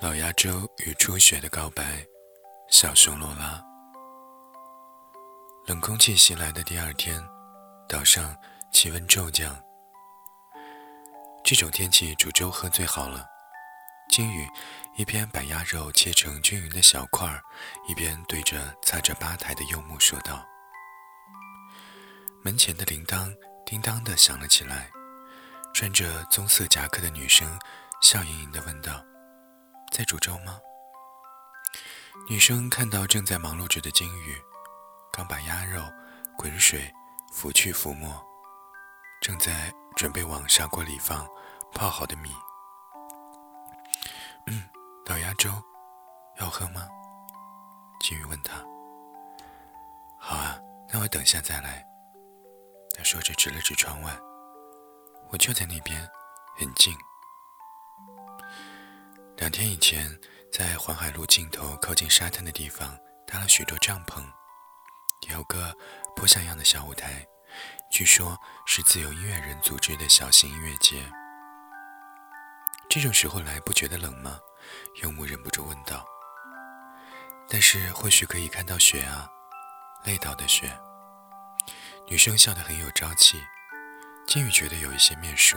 老鸭粥与初雪的告白，小熊罗拉。冷空气袭来的第二天，岛上气温骤降。这种天气煮粥喝最好了。金宇一边把鸭肉切成均匀的小块儿，一边对着擦着吧台的柚木说道：“门前的铃铛叮当的响了起来。”穿着棕色夹克的女生笑盈盈地问道。在煮粥吗？女生看到正在忙碌着的金鱼，刚把鸭肉滚水拂去浮沫，正在准备往砂锅里放泡好的米。嗯，老鸭粥，要喝吗？金鱼问他。好啊，那我等下再来。他说着指了指窗外，我就在那边，很近。两天以前，在环海路尽头靠近沙滩的地方搭了许多帐篷，有个颇像样的小舞台，据说是自由音乐人组织的小型音乐节。这种时候来不觉得冷吗？柚木忍不住问道。但是或许可以看到雪啊，累倒的雪。女生笑得很有朝气，金宇觉得有一些面熟。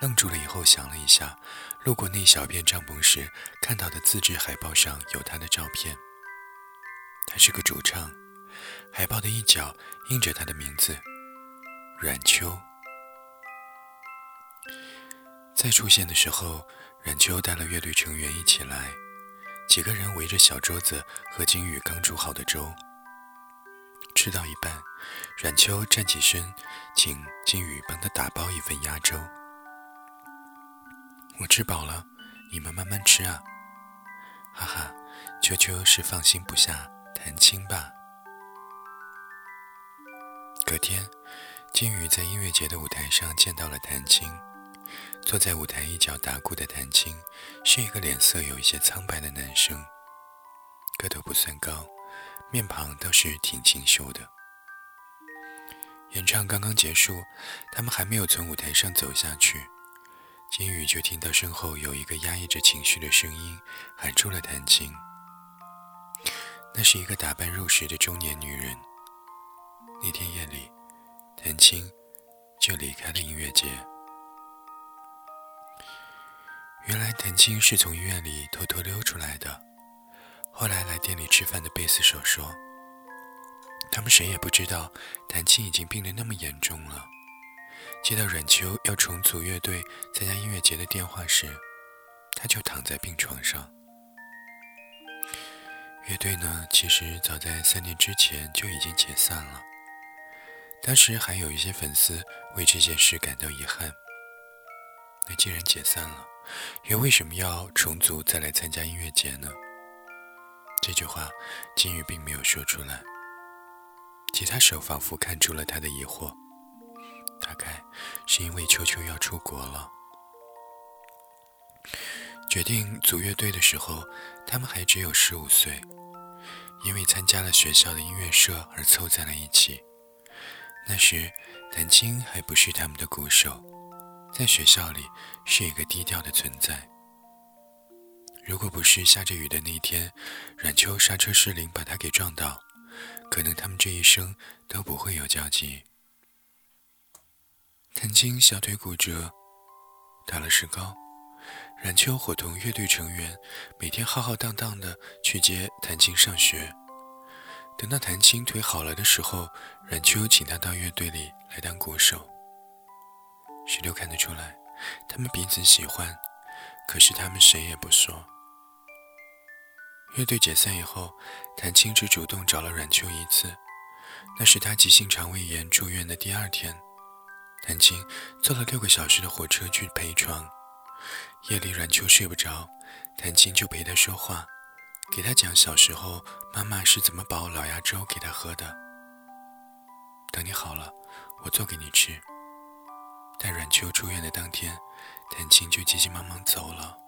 愣住了以后，想了一下，路过那小片帐篷时看到的自制海报上有他的照片。他是个主唱，海报的一角印着他的名字——阮秋。再出现的时候，阮秋带了乐队成员一起来，几个人围着小桌子喝金宇刚煮好的粥。吃到一半，阮秋站起身，请金宇帮他打包一份鸭粥。我吃饱了，你们慢慢吃啊，哈哈，秋秋是放心不下谭青吧？隔天，金宇在音乐节的舞台上见到了谭青，坐在舞台一角打鼓的谭青是一个脸色有一些苍白的男生，个头不算高，面庞倒是挺清秀的。演唱刚刚结束，他们还没有从舞台上走下去。金宇就听到身后有一个压抑着情绪的声音喊出了谭青。那是一个打扮入时的中年女人。那天夜里，谭青就离开了音乐节。原来谭青是从医院里偷偷溜出来的。后来来店里吃饭的贝斯手说，他们谁也不知道谭青已经病得那么严重了。接到阮秋要重组乐队参加音乐节的电话时，他就躺在病床上。乐队呢，其实早在三年之前就已经解散了。当时还有一些粉丝为这件事感到遗憾。那既然解散了，又为什么要重组再来参加音乐节呢？这句话金宇并没有说出来。吉他手仿佛看出了他的疑惑。大概是因为秋秋要出国了。决定组乐队的时候，他们还只有十五岁，因为参加了学校的音乐社而凑在了一起。那时，谭青还不是他们的鼓手，在学校里是一个低调的存在。如果不是下着雨的那天，阮秋刹车失灵把他给撞倒，可能他们这一生都不会有交集。谭青小腿骨折，打了石膏。冉秋伙同乐队成员每天浩浩荡荡的去接谭青上学。等到谭青腿好了的时候，冉秋请他到乐队里来当鼓手。石榴看得出来，他们彼此喜欢，可是他们谁也不说。乐队解散以后，谭青只主动找了阮秋一次，那是他急性肠胃炎住院的第二天。谭青坐了六个小时的火车去陪床，夜里阮秋睡不着，谭青就陪他说话，给他讲小时候妈妈是怎么煲老鸭粥给他喝的。等你好了，我做给你吃。待阮秋出院的当天，谭青就急急忙忙走了。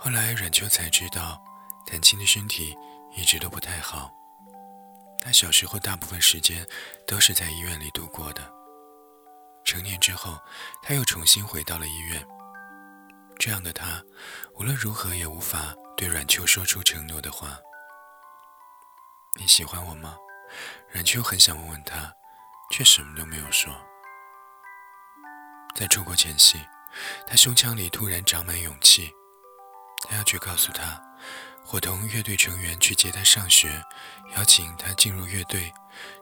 后来阮秋才知道，谭青的身体一直都不太好，他小时候大部分时间都是在医院里度过的。成年之后，他又重新回到了医院。这样的他，无论如何也无法对阮秋说出承诺的话。你喜欢我吗？阮秋很想问问他，却什么都没有说。在出国前夕，他胸腔里突然长满勇气，他要去告诉他，伙同乐队成员去接他上学，邀请他进入乐队。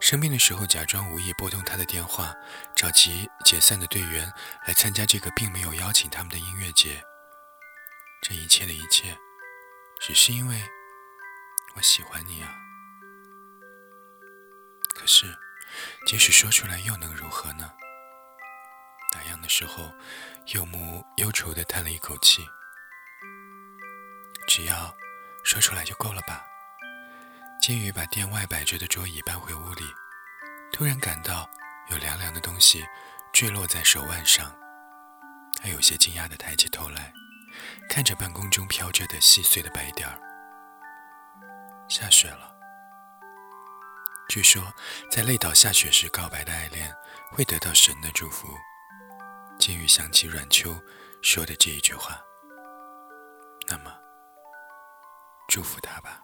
生病的时候，假装无意拨通他的电话，找其解散的队员来参加这个并没有邀请他们的音乐节。这一切的一切，只是因为我喜欢你啊。可是，即使说出来又能如何呢？打烊的时候，柚木忧愁地叹了一口气。只要说出来就够了吧。金鱼把店外摆着的桌椅搬回屋里，突然感到有凉凉的东西坠落在手腕上，他有些惊讶地抬起头来，看着半空中飘着的细碎的白点儿。下雪了。据说，在累倒下雪时告白的爱恋会得到神的祝福。金鱼想起阮秋说的这一句话，那么，祝福他吧。